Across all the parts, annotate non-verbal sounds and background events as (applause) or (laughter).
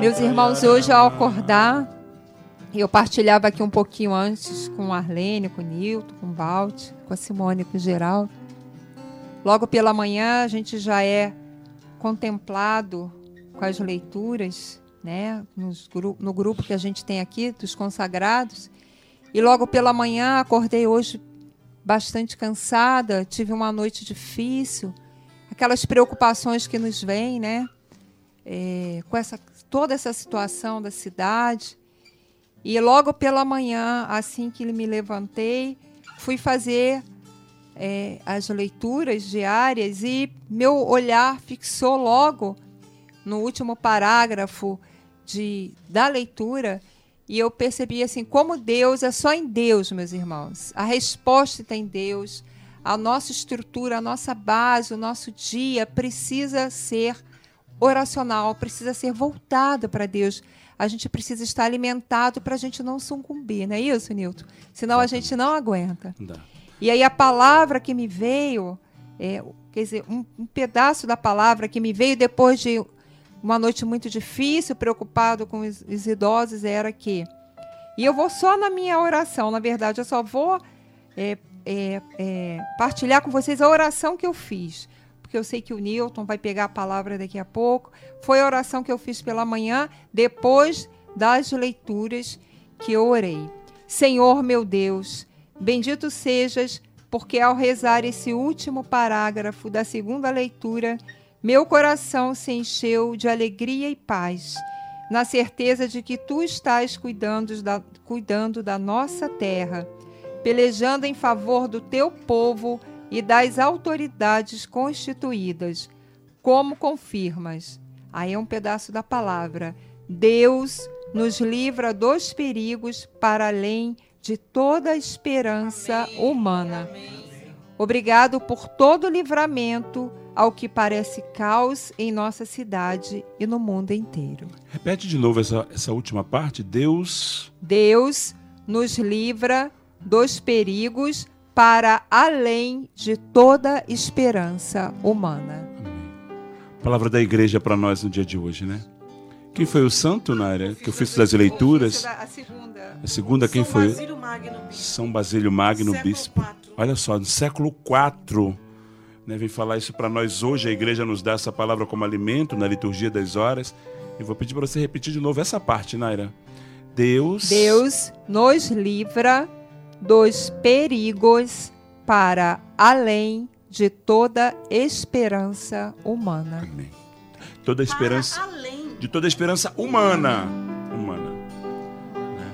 Meus irmãos, hoje ao acordar, eu partilhava aqui um pouquinho antes com a Arlene, com o Nilton, com o Balt, com a Simone, com o Geraldo. Logo pela manhã a gente já é contemplado com as leituras, né, nos, no grupo que a gente tem aqui dos consagrados. E logo pela manhã acordei hoje bastante cansada, tive uma noite difícil, aquelas preocupações que nos vêm, né? É, com essa, toda essa situação da cidade. E logo pela manhã, assim que me levantei, fui fazer é, as leituras diárias e meu olhar fixou logo no último parágrafo de, da leitura e eu percebi assim como Deus é só em Deus, meus irmãos. A resposta está em Deus. A nossa estrutura, a nossa base, o nosso dia precisa ser oracional, precisa ser voltado para Deus. A gente precisa estar alimentado para a gente não sucumbir, não é isso, Nilton? Senão a gente não aguenta. E aí a palavra que me veio, é, quer dizer, um, um pedaço da palavra que me veio depois de uma noite muito difícil, preocupado com os, os idosos, era que. E eu vou só na minha oração, na verdade, eu só vou é, é, é, partilhar com vocês a oração que eu fiz. Porque eu sei que o Newton vai pegar a palavra daqui a pouco. Foi a oração que eu fiz pela manhã, depois das leituras que eu orei. Senhor meu Deus, bendito sejas, porque ao rezar esse último parágrafo da segunda leitura, meu coração se encheu de alegria e paz, na certeza de que tu estás cuidando da, cuidando da nossa terra, pelejando em favor do teu povo e das autoridades constituídas, como confirmas. Aí é um pedaço da palavra. Deus nos livra dos perigos para além de toda esperança Amém. humana. Amém. Obrigado por todo o livramento ao que parece caos em nossa cidade e no mundo inteiro. Repete de novo essa, essa última parte. Deus. Deus nos livra dos perigos para além de toda esperança humana. Amém. Palavra da igreja para nós no dia de hoje, né? Quem foi o santo, Nária? Que eu fiz das leituras. A segunda. A segunda, quem foi? São Basílio Magno, Bispo. Olha só, no século IV né, vem falar isso para nós hoje. A igreja nos dá essa palavra como alimento na liturgia das horas. E vou pedir para você repetir de novo essa parte, Naira. Deus. Deus nos livra dos perigos para além de toda esperança humana. Amém. Toda esperança. De toda esperança humana. Humana. Né?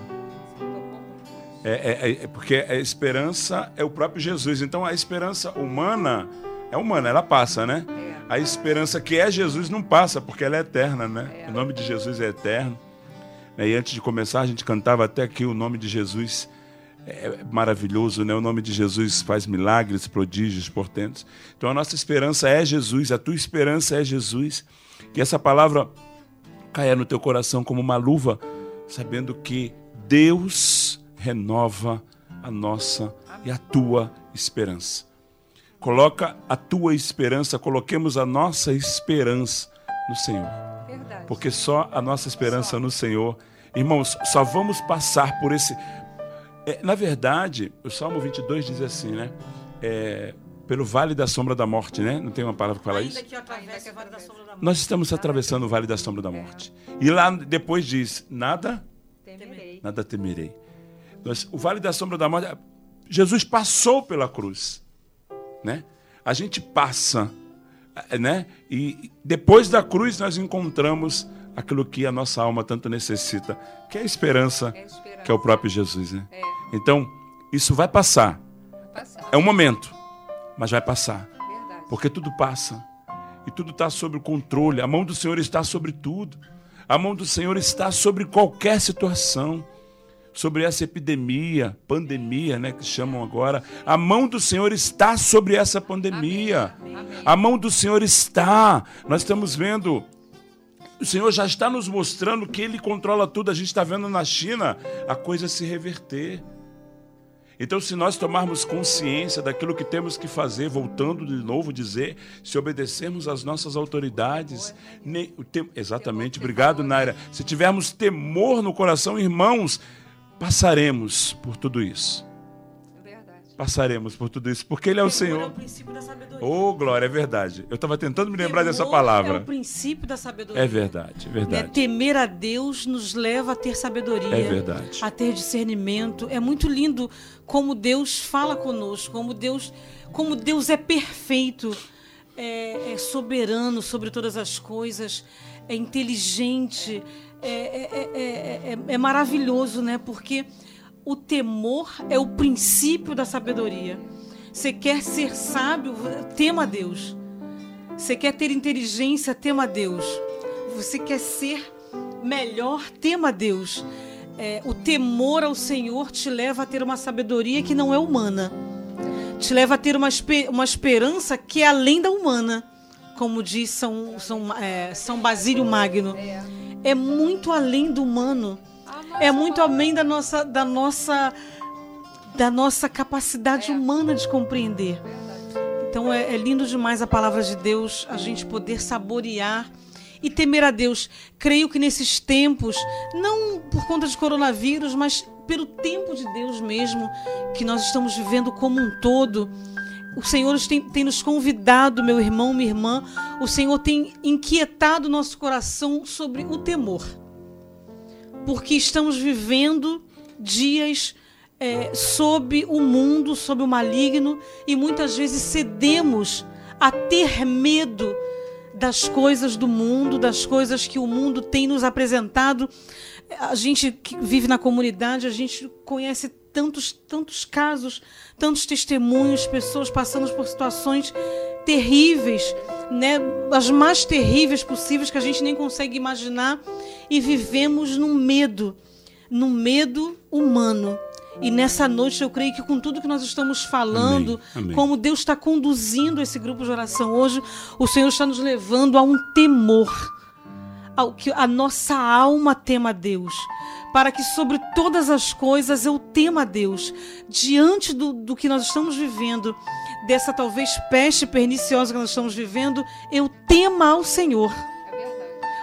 É, é, é, porque a esperança é o próprio Jesus. Então a esperança humana é humana, ela passa, né? É. A esperança que é Jesus não passa, porque ela é eterna, né? É. O nome de Jesus é eterno. E antes de começar, a gente cantava até aqui o nome de Jesus é maravilhoso, né? O nome de Jesus faz milagres, prodígios, portentos. Então a nossa esperança é Jesus, a tua esperança é Jesus. Que essa palavra caia no teu coração como uma luva, sabendo que Deus renova a nossa e a tua esperança. Coloca a tua esperança, coloquemos a nossa esperança no Senhor. Verdade. Porque só a nossa esperança só. no Senhor. Irmãos, só vamos passar por esse. É, na verdade, o Salmo 22 diz assim, né? É, pelo vale da sombra da morte, né? Não tem uma palavra que fala isso? Nós estamos atravessando o vale da sombra da morte. E lá depois diz: nada temerei. Nada temerei. Nós, o vale da sombra da morte, Jesus passou pela cruz né? A gente passa, né? E depois da cruz nós encontramos aquilo que a nossa alma tanto necessita, que é a esperança, é a esperança. que é o próprio Jesus, né? É. Então, isso vai passar. vai passar. É um momento, mas vai passar. Verdade. Porque tudo passa. E tudo está sob o controle. A mão do Senhor está sobre tudo. A mão do Senhor está sobre qualquer situação sobre essa epidemia, pandemia, né, que chamam agora. A mão do Senhor está sobre essa pandemia. Amém, amém. A mão do Senhor está. Nós estamos vendo o Senhor já está nos mostrando que Ele controla tudo. A gente está vendo na China a coisa se reverter. Então, se nós tomarmos consciência daquilo que temos que fazer, voltando de novo dizer, se obedecermos às nossas autoridades, tem, exatamente, obrigado, Naira. Se tivermos temor no coração, irmãos, passaremos por tudo isso passaremos por tudo isso, porque Ele é o Senhor. É o princípio da sabedoria. Oh, glória, é verdade. Eu estava tentando me lembrar Temor dessa palavra. É o princípio da sabedoria. É verdade, é verdade. É, temer a Deus nos leva a ter sabedoria. É verdade. A ter discernimento. É muito lindo como Deus fala conosco, como Deus, como Deus é perfeito, é, é soberano sobre todas as coisas, é inteligente, é, é, é maravilhoso, né? Porque o temor é o princípio da sabedoria. Você quer ser sábio, tema a Deus. Você quer ter inteligência, tema a Deus. Você quer ser melhor, tema a Deus. É, o temor ao Senhor te leva a ter uma sabedoria que não é humana. Te leva a ter uma, uma esperança que é além da humana. Como diz São, São, é, São Basílio Magno. É muito além do humano é muito além da nossa, da nossa, da nossa capacidade humana de compreender. Então é, é lindo demais a palavra de Deus, a gente poder saborear e temer a Deus. Creio que nesses tempos, não por conta de coronavírus, mas pelo tempo de Deus mesmo, que nós estamos vivendo como um todo, o Senhor tem, tem, nos convidado, meu irmão, minha irmã, o Senhor tem inquietado nosso coração sobre o temor porque estamos vivendo dias é, sob o mundo, sob o maligno, e muitas vezes cedemos a ter medo das coisas do mundo, das coisas que o mundo tem nos apresentado. A gente que vive na comunidade, a gente conhece tantos, tantos casos, tantos testemunhos, pessoas passando por situações terríveis, né, as mais terríveis possíveis que a gente nem consegue imaginar e vivemos num medo, num medo humano. E nessa noite eu creio que com tudo que nós estamos falando, Amém. Amém. como Deus está conduzindo esse grupo de oração hoje, o Senhor está nos levando a um temor, ao que a nossa alma tema a Deus para que sobre todas as coisas eu tema a Deus. Diante do, do que nós estamos vivendo, dessa talvez peste perniciosa que nós estamos vivendo, eu tema ao Senhor.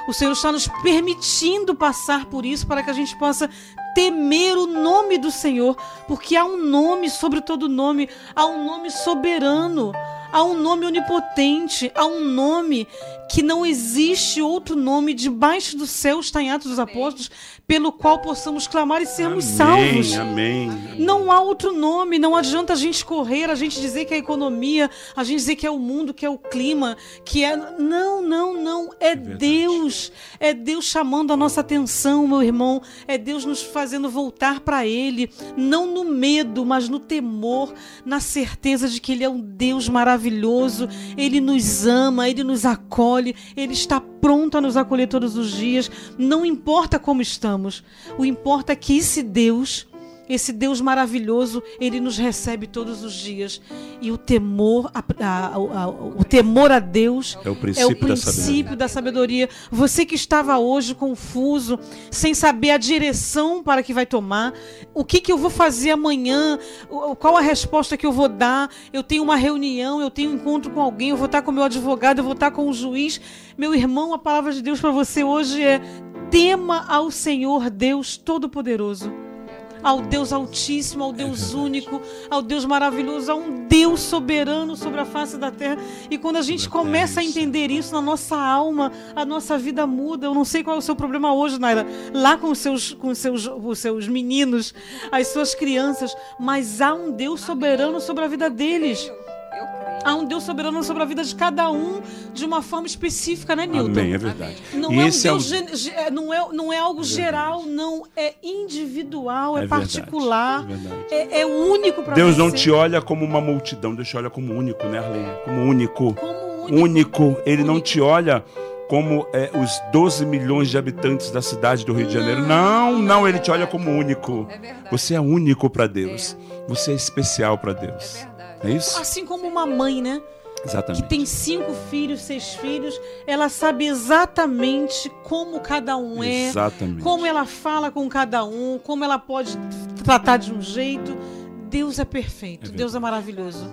O Senhor está nos permitindo passar por isso para que a gente possa temer o nome do Senhor, porque há um nome sobre todo nome, há um nome soberano, há um nome onipotente, há um nome que não existe outro nome debaixo do céu, está em Atos dos Apóstolos, pelo qual possamos clamar e sermos amém, salvos. Amém, amém. Não há outro nome, não adianta a gente correr, a gente dizer que é a economia, a gente dizer que é o mundo, que é o clima, que é. Não, não, não. É, é Deus. É Deus chamando a nossa atenção, meu irmão. É Deus nos fazendo voltar para Ele, não no medo, mas no temor, na certeza de que Ele é um Deus maravilhoso, Ele nos ama, Ele nos acolhe, Ele está pronto a nos acolher todos os dias, não importa como estamos. O importa é que esse Deus esse Deus maravilhoso, ele nos recebe todos os dias. E o temor a, a, a, o temor a Deus é o princípio, é o princípio da, sabedoria. da, sabedoria. Você que estava hoje confuso, sem saber a direção para que vai tomar, o que, que eu vou fazer amanhã, qual a resposta que eu vou dar. Eu tenho uma reunião, eu tenho um encontro com alguém, eu vou estar com meu advogado, eu vou estar com o juiz. Meu irmão, a palavra de Deus para você hoje é: tema ao Senhor Deus Todo-Poderoso ao Deus Altíssimo, ao Deus é único, ao Deus maravilhoso, a um Deus soberano sobre a face da terra. E quando a gente começa a entender isso na nossa alma, a nossa vida muda. Eu não sei qual é o seu problema hoje, Naira, lá com os seus, com os seus, os seus meninos, as suas crianças, mas há um Deus soberano sobre a vida deles. Há um Deus soberano sobre a vida de cada um de uma forma específica, né, Nilton? Amém, é verdade. Não, é, um Deus, é, o... não, é, não é algo é geral, não. É individual, é, é particular, verdade, é, é, único para você. Deus não te olha como uma multidão, Deus te olha como único, né, Arlene? Como único. Como único. único. Ele único. não te olha como é, os 12 milhões de habitantes da cidade do Rio de Janeiro. Não, não, não ele te olha como único. Você é único para Deus. Você é especial para Deus. É isso? Assim como uma mãe, né? Exatamente. Que tem cinco filhos, seis filhos, ela sabe exatamente como cada um é, exatamente. como ela fala com cada um, como ela pode tratar de um jeito. Deus é perfeito, É Deus é maravilhoso.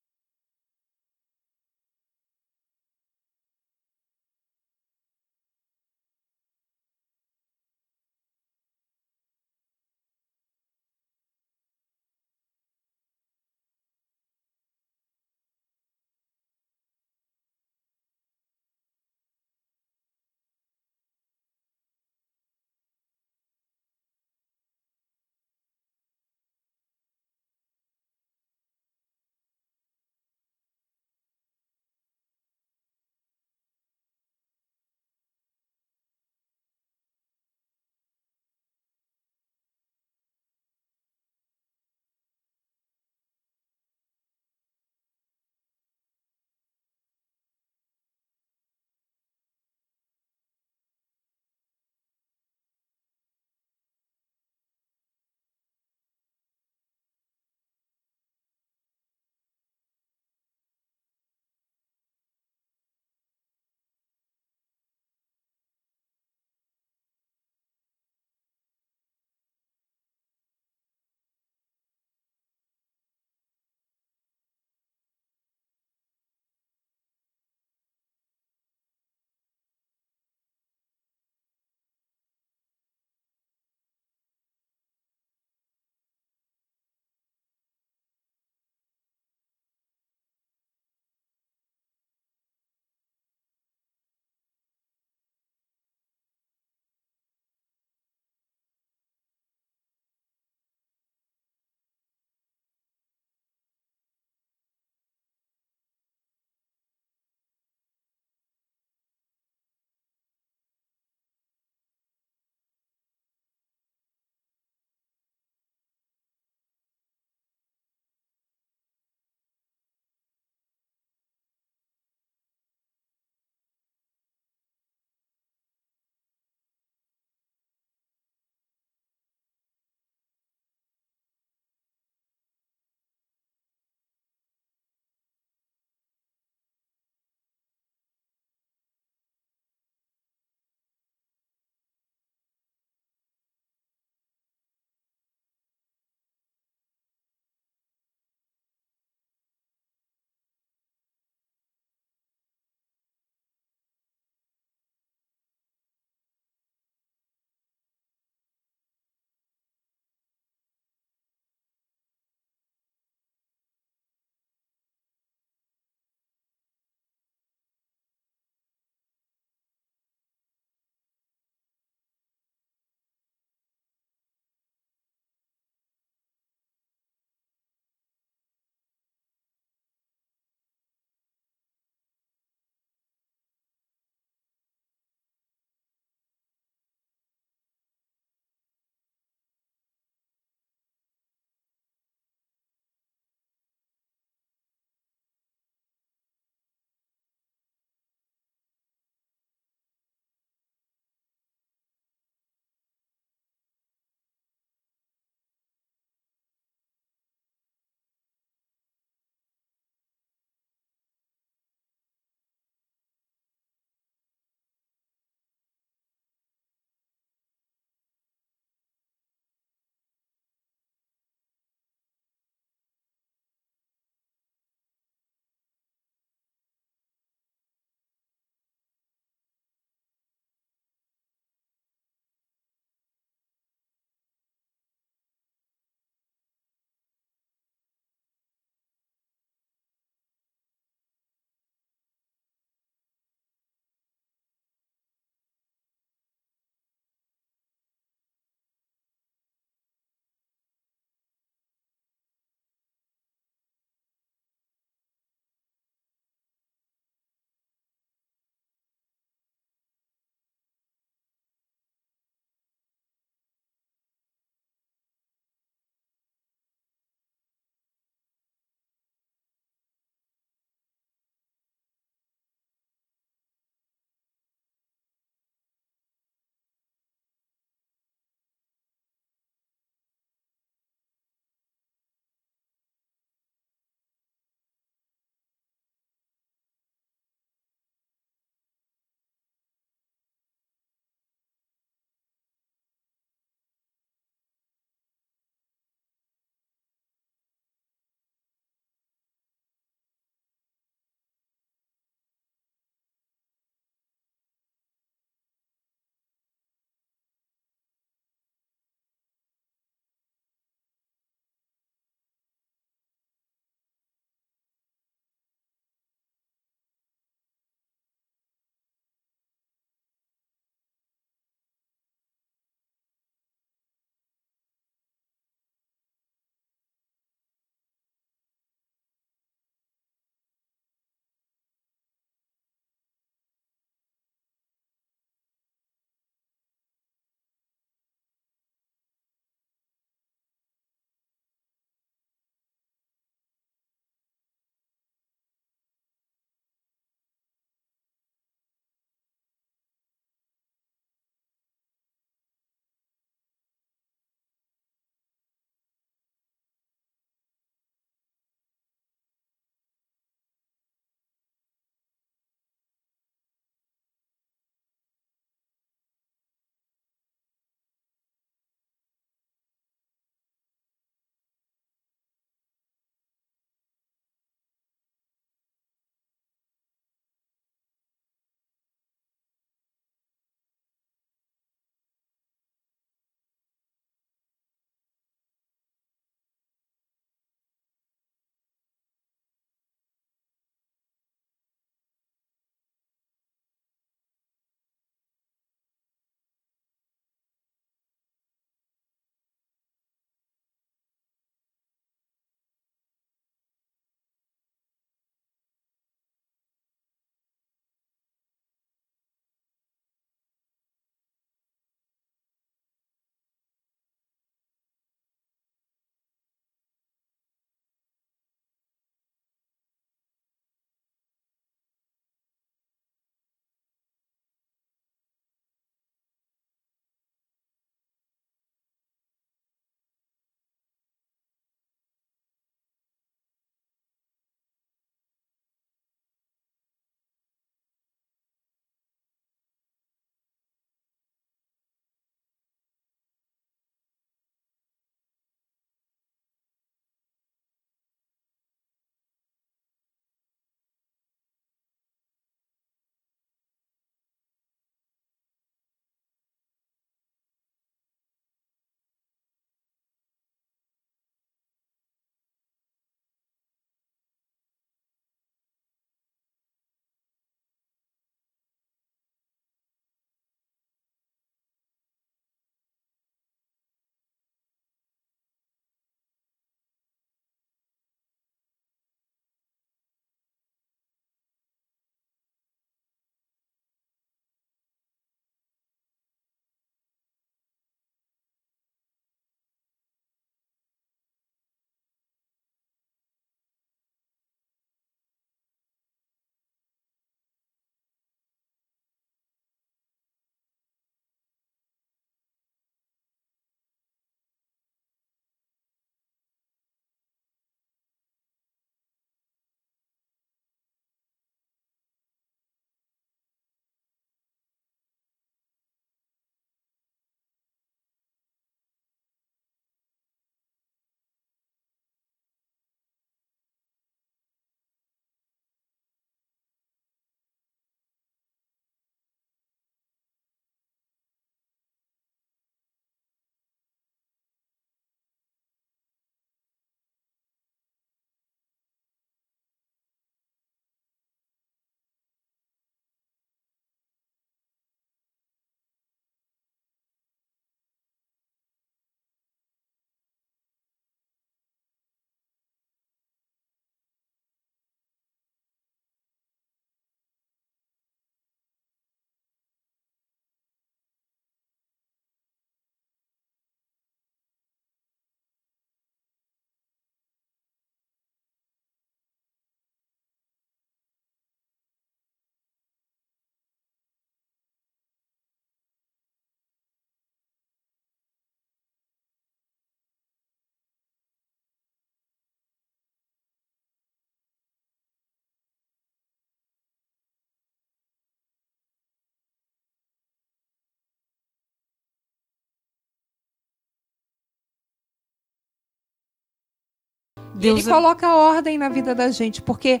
Deus ele é... coloca ordem na vida da gente, porque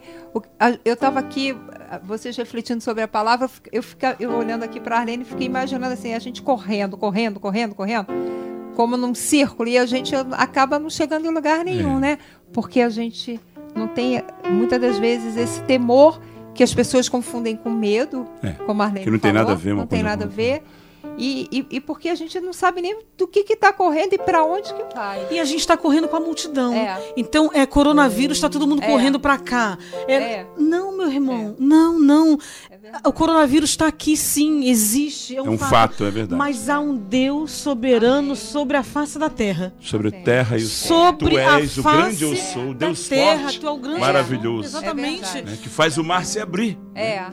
eu estava aqui, vocês refletindo sobre a palavra, eu, fica, eu olhando aqui para a Arlene, fiquei imaginando assim, a gente correndo, correndo, correndo, correndo, como num círculo, e a gente acaba não chegando em lugar nenhum, é. né? Porque a gente não tem, muitas das vezes, esse temor que as pessoas confundem com medo, é. como a Arlene Que não falou, tem nada a ver, Não tem nada a ver. E, e, e, porque a gente não sabe nem do que está correndo e para onde que vai. E a gente está correndo com a multidão. É. Então, é coronavírus, está todo mundo é. correndo para cá. É, é, Não, meu irmão, é. não, não. É o coronavírus está aqui, sim, existe. É um, um fato, fato, é verdade. Mas há um Deus soberano sobre a face da terra. Sobre a terra e o céu. Sobre tu és o grande eu sou, Deus terra, forte, tu é o grande maravilhoso. Exatamente. Né, que faz o mar se abrir. É.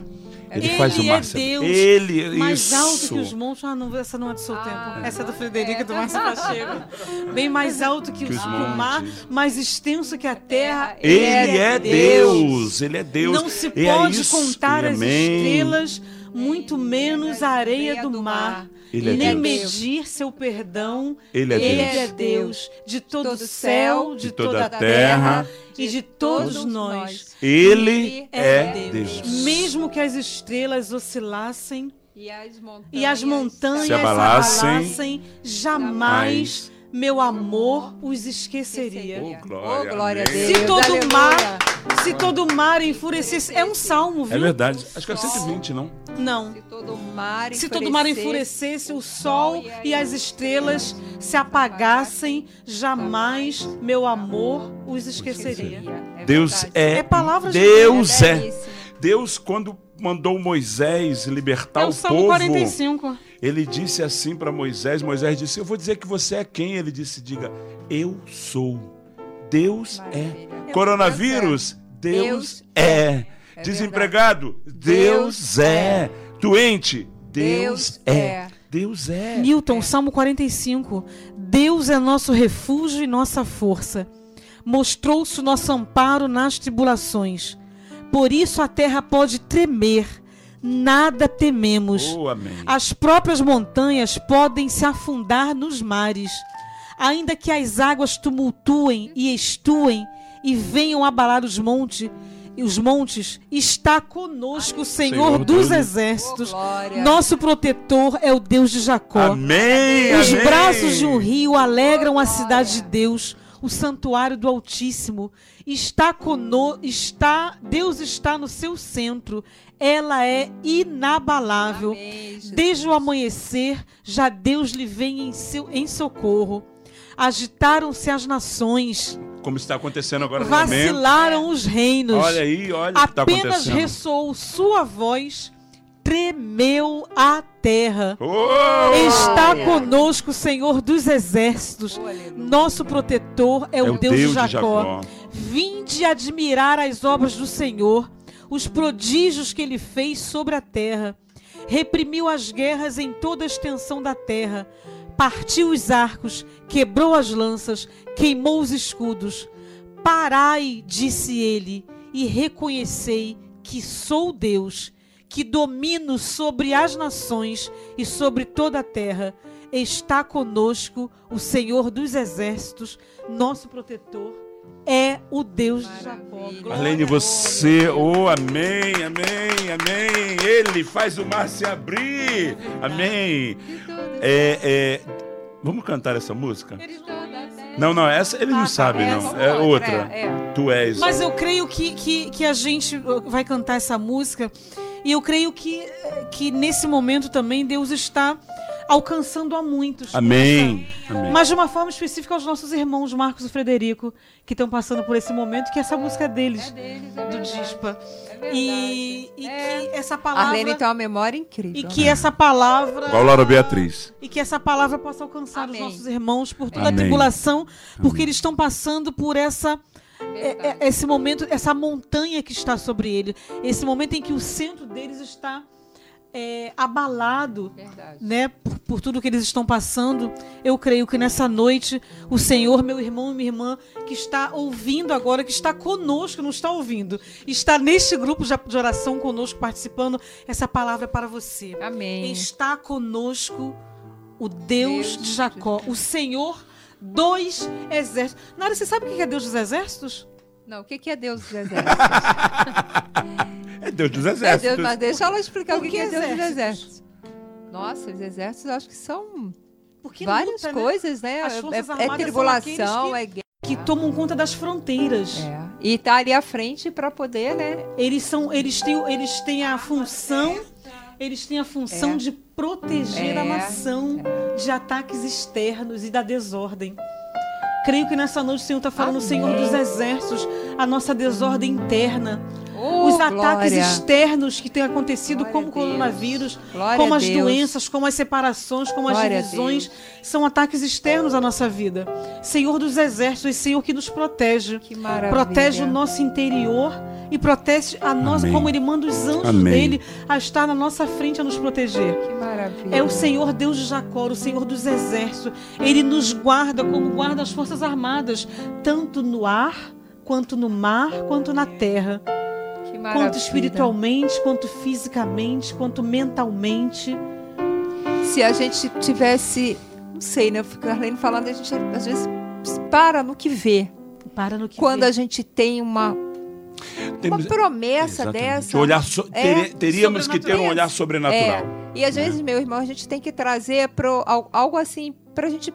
Ele, ele faz o Márcio. É Deus ele mais isso. alto que os montes. Ah, não, essa não é do seu ah, tempo. Essa é do Frederico é. do Márcio Pacheco. Bem mais alto que, que os, o mar, mais extenso que a terra. Ele, ele é, é Deus. Deus. Ele é Deus. Não se pode contar as estrelas, muito menos a areia do mar. Ele é nem Deus. medir seu perdão. Ele é Deus. Ele é Deus de todo o céu, de, de toda a terra, e de todos, todos nós. Ele é Deus. Mesmo que as estrelas oscilassem e as montanhas, e as montanhas se abalassem, abalassem jamais meu amor os esqueceria. Oh, glória, oh, glória a Deus. Se todo Aleluia. mar, se todo mar enfurecesse, é um salmo, viu? É verdade. Acho que é 120, não? Não. Se todo mar se todo mar enfurecesse, o sol e as estrelas se apagassem, jamais meu amor os esqueceria. Deus é, é palavra Deus é. Deus quando mandou Moisés libertar é o, o povo. 45 ele disse assim para Moisés: Moisés disse, Eu vou dizer que você é quem? Ele disse: Diga, eu sou. Deus é. Maravilha. é. Coronavírus, Deus, Deus é. é. é Desempregado, Deus, Deus é. é. Doente, Deus, é. é. Deus é. Newton, Salmo 45. Deus é nosso refúgio e nossa força. Mostrou-se o nosso amparo nas tribulações. Por isso a terra pode tremer nada tememos. Oh, As próprias montanhas podem se afundar nos mares, ainda que as águas tumultuem e estuem e venham abalar os montes. Os montes está conosco o Senhor, Senhor dos Deus. exércitos. Oh, Nosso protetor é o Deus de Jacó. Amém, Os amém. braços de um rio alegram a cidade de Deus o santuário do Altíssimo. Está conosco, está, Deus está no seu centro. Ela é inabalável. Amém, Desde o amanhecer, já Deus lhe vem em, seu, em socorro. Agitaram-se as nações. Como está acontecendo agora no Vacilaram os reinos. Olha aí, olha Apenas ressoou sua voz tremeu a terra. Oh! Está conosco o Senhor dos exércitos. Oh, Nosso protetor é, é o, Deus, Deus, de Jacó. De Jacó. Vinde admirar as obras do Senhor, os prodígios que ele fez sobre a terra. Reprimiu as guerras em toda a extensão da terra. Partiu os arcos, quebrou as lanças, queimou os escudos. Parai, disse ele, e reconhecei que sou Deus que domino sobre as nações e sobre toda a terra. Está conosco o Senhor dos exércitos, nosso protetor é o Deus de Jacó. Além de você, oh, amém, amém, amém. Ele faz o mar se abrir, amém. É, é, vamos cantar essa música? Não, não, essa ele não ah, sabe, não. É outra. É, é. Tu és. Mas eu creio que, que, que a gente vai cantar essa música e eu creio que, que nesse momento também Deus está alcançando a muitos. Amém. Amém. Mas de uma forma específica aos nossos irmãos Marcos e Frederico, que estão passando por esse momento, que essa música é deles, é deles é do Dispa. É e, e é. que essa palavra. A Lene tem uma memória incrível. E que essa palavra. Igual Laura Beatriz. E que essa palavra possa alcançar Amém. os nossos irmãos por toda Amém. a tribulação, porque Amém. eles estão passando por essa é, é, esse momento, essa montanha que está sobre ele, esse momento em que o centro deles está é, abalado, né, por, por, tudo que eles estão passando. Eu creio que nessa noite o Senhor, meu irmão e minha irmã, que está ouvindo agora, que está conosco, não está ouvindo, está neste grupo de oração conosco participando. Essa palavra é para você. Amém. Está conosco o Deus, Deus de Jacó, o Senhor dois exércitos. Nara, você sabe o que é Deus dos exércitos? Não, o que é Deus dos exércitos? (laughs) é Deus dos exércitos. É Deus, mas deixa ela explicar o que, que é Deus dos exércitos. Nossa, os exércitos acho que são Porque várias luta, né? coisas, né? As é, é tribulação, é guerra. Que tomam conta das fronteiras. É. E tá ali à frente para poder, né? Eles são, eles têm, eles têm a função, eles têm a função é. de proteger a é. nação de ataques externos e da desordem. Creio que nessa noite o Senhor está falando, Amém. Senhor dos Exércitos, a nossa desordem interna. Oh, ataques glória. externos que têm acontecido, glória como o coronavírus, glória como as doenças, como as separações, como as divisões, são ataques externos à nossa vida. Senhor dos exércitos, Senhor que nos protege. Que protege o nosso interior e protege a nós, como Ele manda os anjos Amém. dele a estar na nossa frente a nos proteger. Que maravilha. É o Senhor Deus de Jacó, o Senhor dos exércitos. Ele nos guarda como guarda as forças armadas, tanto no ar, quanto no mar, quanto na terra. Quanto espiritualmente, quanto fisicamente, quanto mentalmente. Se a gente tivesse, não sei, né? Ficar falando, a gente às vezes para no que vê. Para no que Quando vê. a gente tem uma temos, uma promessa exatamente. dessa. Olhar so, é, teríamos que ter um olhar sobrenatural. É. E às vezes, meu irmão, a gente tem que trazer pro, algo assim para a gente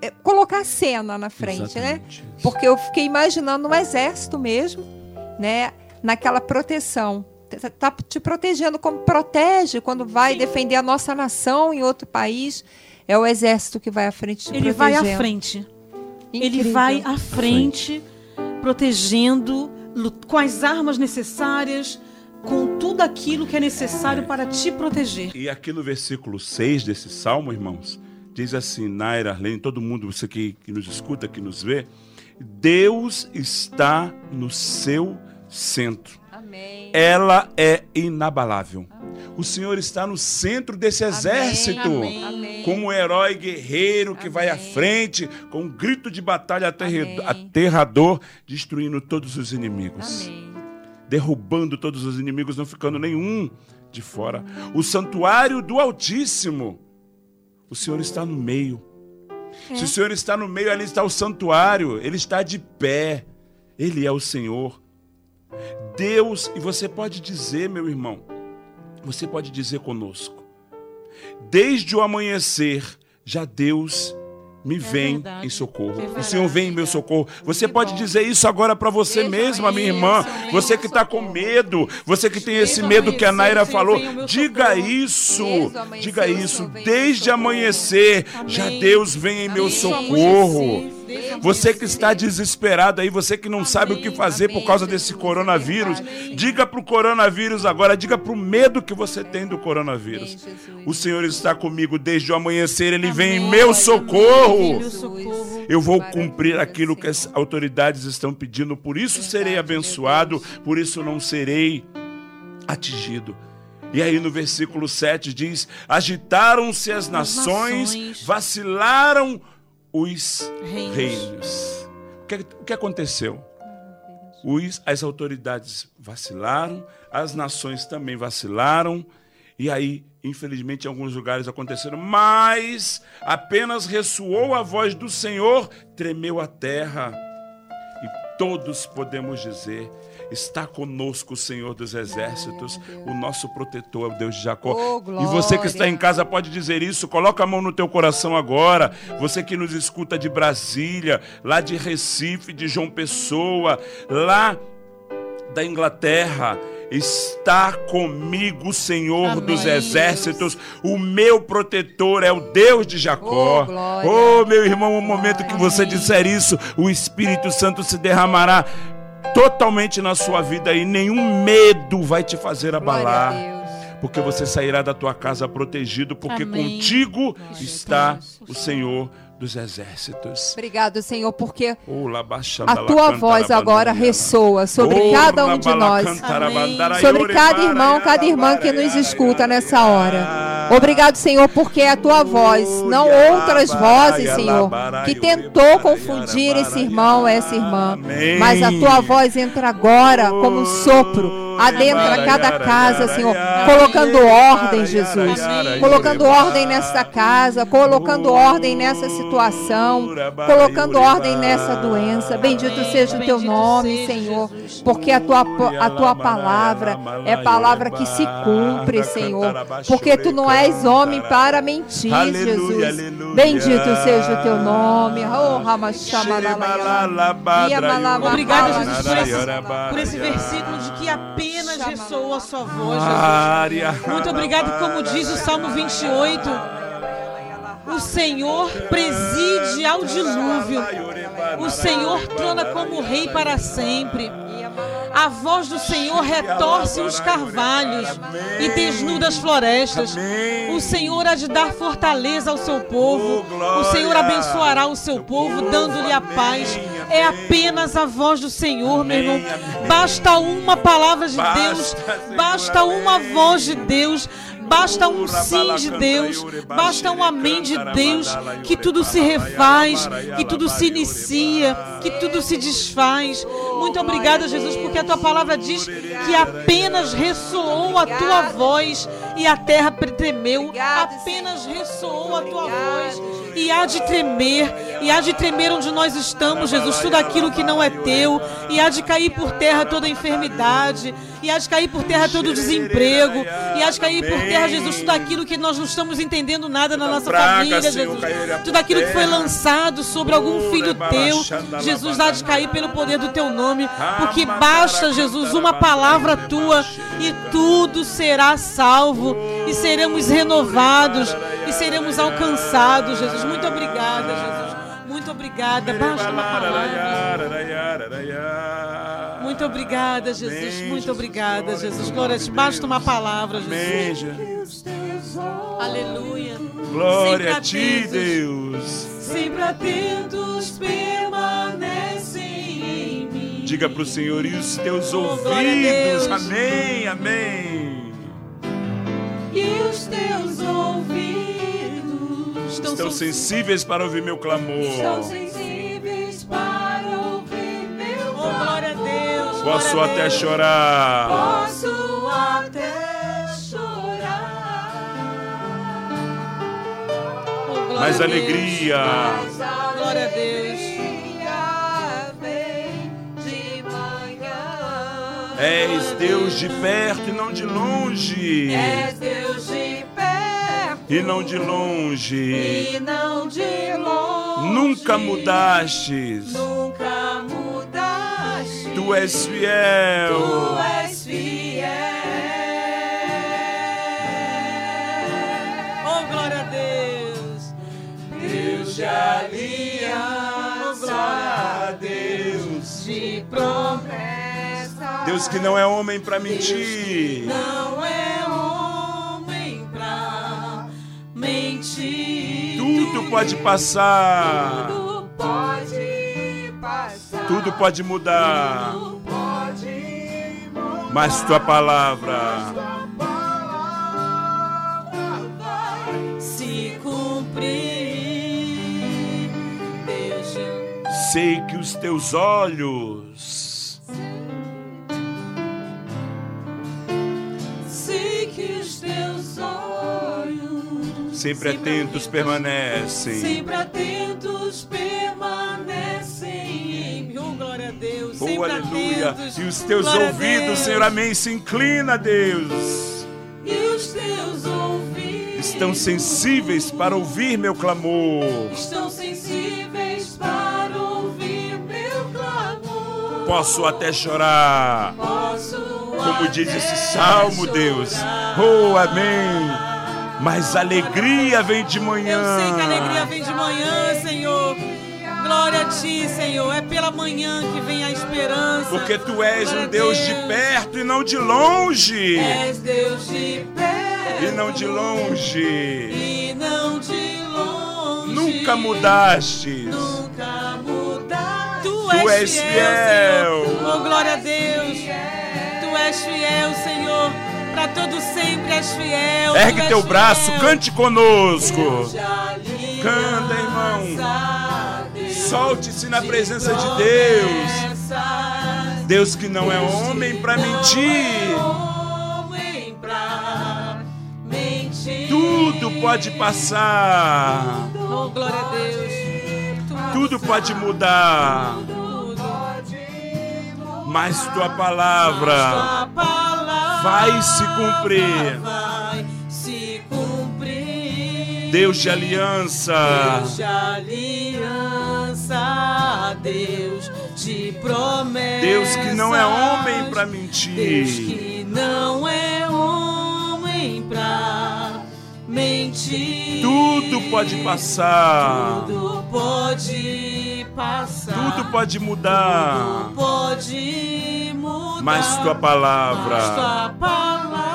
é, colocar a cena na frente, né? exatamente. né? Porque eu fiquei imaginando um exército mesmo, né? Naquela proteção. Está te protegendo como protege quando vai Sim. defender a nossa nação em outro país. É o exército que vai à frente te Ele protegendo. vai à frente. Incrível. Ele vai à frente, protegendo com as armas necessárias, com tudo aquilo que é necessário para te proteger. E aqui no versículo 6 desse salmo, irmãos, diz assim: Naira, Arlene, todo mundo, você que, que nos escuta, que nos vê, Deus está no seu centro. Amém. Ela é inabalável. O Senhor está no centro desse exército, Amém. como um herói guerreiro que Amém. vai à frente, com um grito de batalha aterrador, destruindo todos os inimigos, derrubando todos os inimigos, não ficando nenhum de fora. O santuário do Altíssimo, o Senhor está no meio. É. Se o Senhor está no meio, ali está o santuário, ele está de pé, ele é o Senhor. Deus, e você pode dizer, meu irmão, você pode dizer conosco: desde o amanhecer, já Deus me é vem é em socorro. É o Senhor vem em meu socorro. Você que pode bom. dizer isso agora para você mesma, minha irmã. Você que está com medo, você que tem esse medo que a Naira falou, diga isso. Diga isso. Desde amanhecer, já Deus vem em meu socorro. Você que está desesperado aí, você que não sabe o que fazer por causa desse coronavírus, diga para o coronavírus agora, diga para o medo que você tem do coronavírus. O Senhor está comigo desde o amanhecer, Ele vem em meu socorro. Eu vou cumprir aquilo que as autoridades estão pedindo, por isso serei abençoado, por isso não serei atingido. E aí no versículo 7 diz: Agitaram-se as nações, vacilaram os reinos. reinos. O, que, o que aconteceu? Os, as autoridades vacilaram, as nações também vacilaram, e aí, infelizmente, em alguns lugares aconteceram, mas apenas ressoou a voz do Senhor, tremeu a terra, e todos podemos dizer Está conosco o Senhor dos Exércitos, o nosso protetor, o Deus de Jacó. Oh, e você que está em casa pode dizer isso, coloca a mão no teu coração agora. Você que nos escuta de Brasília, lá de Recife, de João Pessoa, lá da Inglaterra, Está comigo o Senhor Amém, dos exércitos, o meu protetor é o Deus de Jacó. Oh, oh meu irmão, o momento que você disser isso, o Espírito Santo se derramará totalmente na sua vida e nenhum medo vai te fazer abalar. Porque você sairá da tua casa protegido, porque Amém. contigo está o Senhor dos exércitos. Obrigado, Senhor, porque a tua voz agora ressoa sobre cada um de nós, sobre cada irmão, cada irmã que nos escuta nessa hora. Obrigado, Senhor, porque é a tua voz, não outras vozes, Senhor, que tentou confundir esse irmão, essa irmã, mas a tua voz entra agora como um sopro adentra cada casa, Senhor, colocando ordem, Jesus. Colocando ordem nessa casa, colocando ordem nessa situação, colocando ordem nessa doença. Bendito seja o teu nome, Senhor, porque a tua, a tua palavra é palavra que se cumpre, Senhor. Porque tu não és homem para mentir, Jesus. Bendito seja o teu nome. Oh, Obrigada, Jesus, por esse, por esse versículo de que apenas ressoou a sua voz, Jesus. Muito obrigado, como diz o Salmo 28. O Senhor preside ao dilúvio. O Senhor trona como rei para sempre. A voz do Senhor retorce os carvalhos e desnuda as florestas. O Senhor há de dar fortaleza ao seu povo. O Senhor abençoará o seu povo, dando-lhe a paz. É apenas a voz do Senhor, meu irmão. Basta uma palavra de Deus, basta uma voz de Deus. Basta um sim de Deus, basta um amém de Deus, que tudo se refaz, que tudo se inicia, que tudo se desfaz. Muito obrigada, Jesus, porque a tua palavra diz que apenas ressoou a tua voz e a terra tremeu. Apenas ressoou a tua voz e há de tremer, e há de tremer onde nós estamos, Jesus, tudo aquilo que não é teu, e há de cair por terra toda enfermidade, e há de cair por terra todo desemprego, e há de cair por terra, Jesus, tudo aquilo que nós não estamos entendendo nada na nossa família, Jesus, tudo aquilo que foi lançado sobre algum filho teu, Jesus, há de cair pelo poder do teu nome, porque basta, Jesus, uma palavra tua e tudo será salvo, e seremos renovados, e seremos alcançados, Jesus. Muito obrigada, Jesus. Muito obrigada. Basta uma palavra. Muito obrigada, Jesus. Muito obrigada, Jesus. Glória a. Basta uma palavra, Jesus. Aleluia. Glória a ti, Deus. Sempre atentos permanecem em mim. Diga para o Senhor e os teus ouvidos. Amém, amém. E os teus ouvidos estão, estão sensíveis para ouvir meu clamor. Estão sensíveis para ouvir meu clamor. Oh, glória a Deus. Posso até Deus. chorar. Posso até chorar. Oh, Mas alegria. Glória a Deus. És Deus de perto e não de longe. És Deus de e não de longe. E não de longe. Nunca mudastes. Nunca mudaste. Tu és fiel. Tu és fiel. Oh glória a Deus. Deus de aliança. Oh, glória a Deus de promessa. Deus que não é homem para mentir. não é Tudo pode passar. Tudo pode passar. Tudo pode mudar. Tudo pode mudar. Mas tua palavra. Se cumprir. Sei que os teus olhos Sempre atentos permanecem. Sempre atentos permanecem. Oh, glória a Deus. Oh, sempre aleluia. Atentos. E os teus glória ouvidos, Senhor, amém. Se inclina, Deus. E os teus ouvidos estão sensíveis para ouvir meu clamor. Estão sensíveis para ouvir meu clamor. Posso até chorar. Posso Como diz esse salmo. Deus. Oh, amém mas alegria vem de manhã. Eu sei que a alegria vem de manhã, Senhor. Glória a ti, Senhor. É pela manhã que vem a esperança. Porque tu és Glória um Deus, Deus, de perto e não de longe. És Deus de perto e não de longe. E não de longe. Nunca mudaste. Nunca mudaste. Tu, tu és, fiel, fiel. Senhor. Oh, glória a Deus. Tu és fiel, Senhor para todo sempre és fiel. Ergue teu fiel. braço, cante conosco. Canta, irmão. Solte-se na presença de, Deus. Deus que não é homem para é mentir. mentir. Tudo pode passar. Oh, glória a Deus. Tudo pode mudar. Mas tua palavra. Mas tua palavra vai se cumprir. Vai se cumprir. Deus de aliança. Deus de aliança. Deus de promessa. Deus que não é homem para Deus mentir. que não é homem pra mentir. Tudo pode passar. Tudo pode passar. Tudo pode mudar. Tudo pode mudar. Mas tua palavra. Mas tua palavra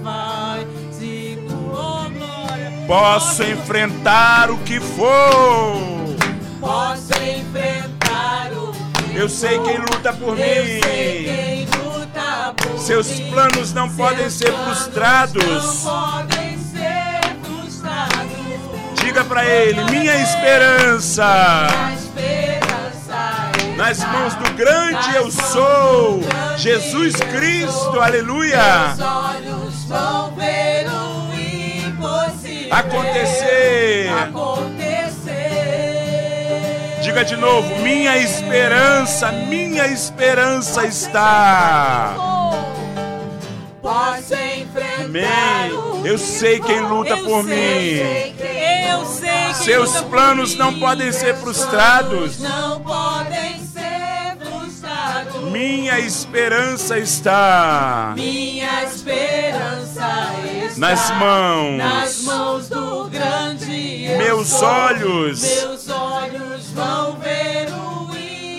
vai se glória. Posso enfrentar o que for. Posso enfrentar o que Eu sei quem luta por mim. por Seus mim. planos não podem Seus ser frustrados. Podem ser frustrados. Diga para ele: minha esperança A esperança nas mãos do grande eu sou, Jesus Cristo, aleluia. Meus olhos vão ver o impossível Acontecer. Diga de novo: minha esperança, minha esperança está. Posso enfrentar Amém. Eu sei quem luta por mim. Eu sei Seus planos não podem ser frustrados. planos Não podem ser frustrados. Minha esperança está Minha esperança está nas mãos. nas mãos do grande eu Meus sou. olhos. Meus olhos vão ver o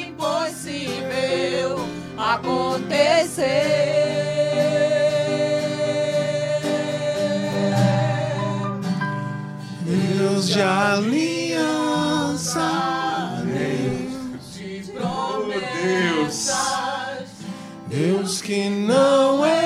impossível acontecer. Deus de aliança, Deus. Deus que não é